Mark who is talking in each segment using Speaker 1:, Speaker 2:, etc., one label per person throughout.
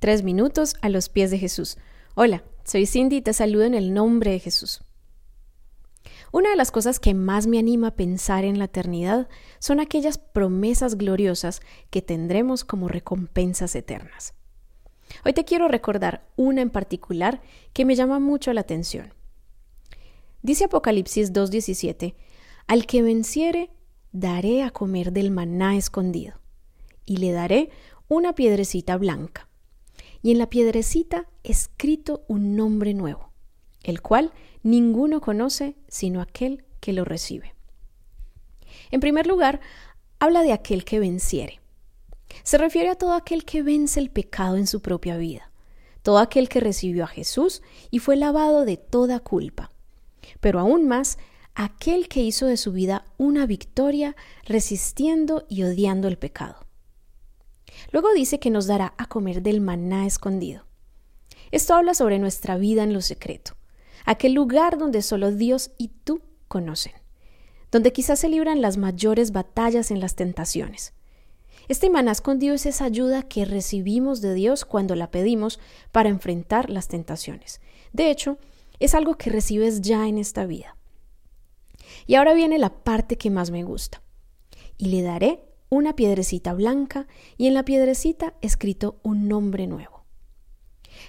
Speaker 1: Tres minutos a los pies de Jesús. Hola, soy Cindy y te saludo en el nombre de Jesús. Una de las cosas que más me anima a pensar en la eternidad son aquellas promesas gloriosas que tendremos como recompensas eternas. Hoy te quiero recordar una en particular que me llama mucho la atención. Dice Apocalipsis 2.17, Al que venciere, daré a comer del maná escondido, y le daré una piedrecita blanca y en la piedrecita escrito un nombre nuevo, el cual ninguno conoce sino aquel que lo recibe. En primer lugar, habla de aquel que venciere. Se refiere a todo aquel que vence el pecado en su propia vida, todo aquel que recibió a Jesús y fue lavado de toda culpa, pero aún más aquel que hizo de su vida una victoria resistiendo y odiando el pecado. Luego dice que nos dará a comer del maná escondido. Esto habla sobre nuestra vida en lo secreto, aquel lugar donde solo Dios y tú conocen, donde quizás se libran las mayores batallas en las tentaciones. Este maná escondido es esa ayuda que recibimos de Dios cuando la pedimos para enfrentar las tentaciones. De hecho, es algo que recibes ya en esta vida. Y ahora viene la parte que más me gusta. Y le daré una piedrecita blanca y en la piedrecita escrito un nombre nuevo.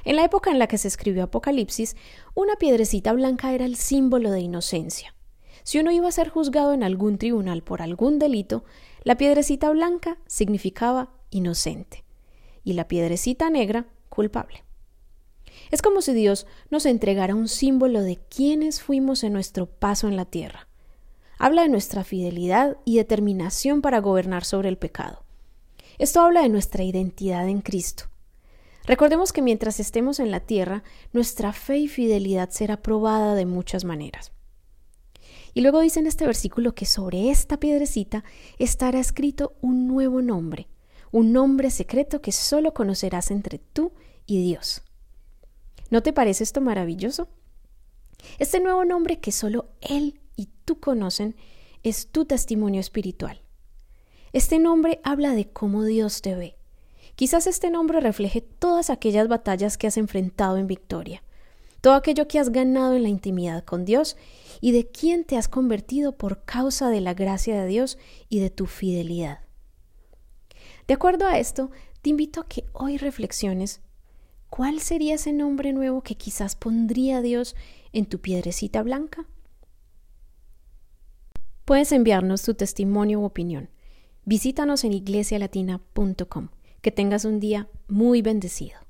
Speaker 1: En la época en la que se escribió Apocalipsis, una piedrecita blanca era el símbolo de inocencia. Si uno iba a ser juzgado en algún tribunal por algún delito, la piedrecita blanca significaba inocente y la piedrecita negra culpable. Es como si Dios nos entregara un símbolo de quiénes fuimos en nuestro paso en la tierra, habla de nuestra fidelidad y determinación para gobernar sobre el pecado. Esto habla de nuestra identidad en Cristo. Recordemos que mientras estemos en la tierra, nuestra fe y fidelidad será probada de muchas maneras. Y luego dice en este versículo que sobre esta piedrecita estará escrito un nuevo nombre, un nombre secreto que solo conocerás entre tú y Dios. ¿No te parece esto maravilloso? Este nuevo nombre que solo Él y tú conocen es tu testimonio espiritual. Este nombre habla de cómo Dios te ve. Quizás este nombre refleje todas aquellas batallas que has enfrentado en victoria, todo aquello que has ganado en la intimidad con Dios y de quién te has convertido por causa de la gracia de Dios y de tu fidelidad. De acuerdo a esto, te invito a que hoy reflexiones cuál sería ese nombre nuevo que quizás pondría Dios en tu piedrecita blanca. Puedes enviarnos tu testimonio u opinión. Visítanos en iglesialatina.com. Que tengas un día muy bendecido.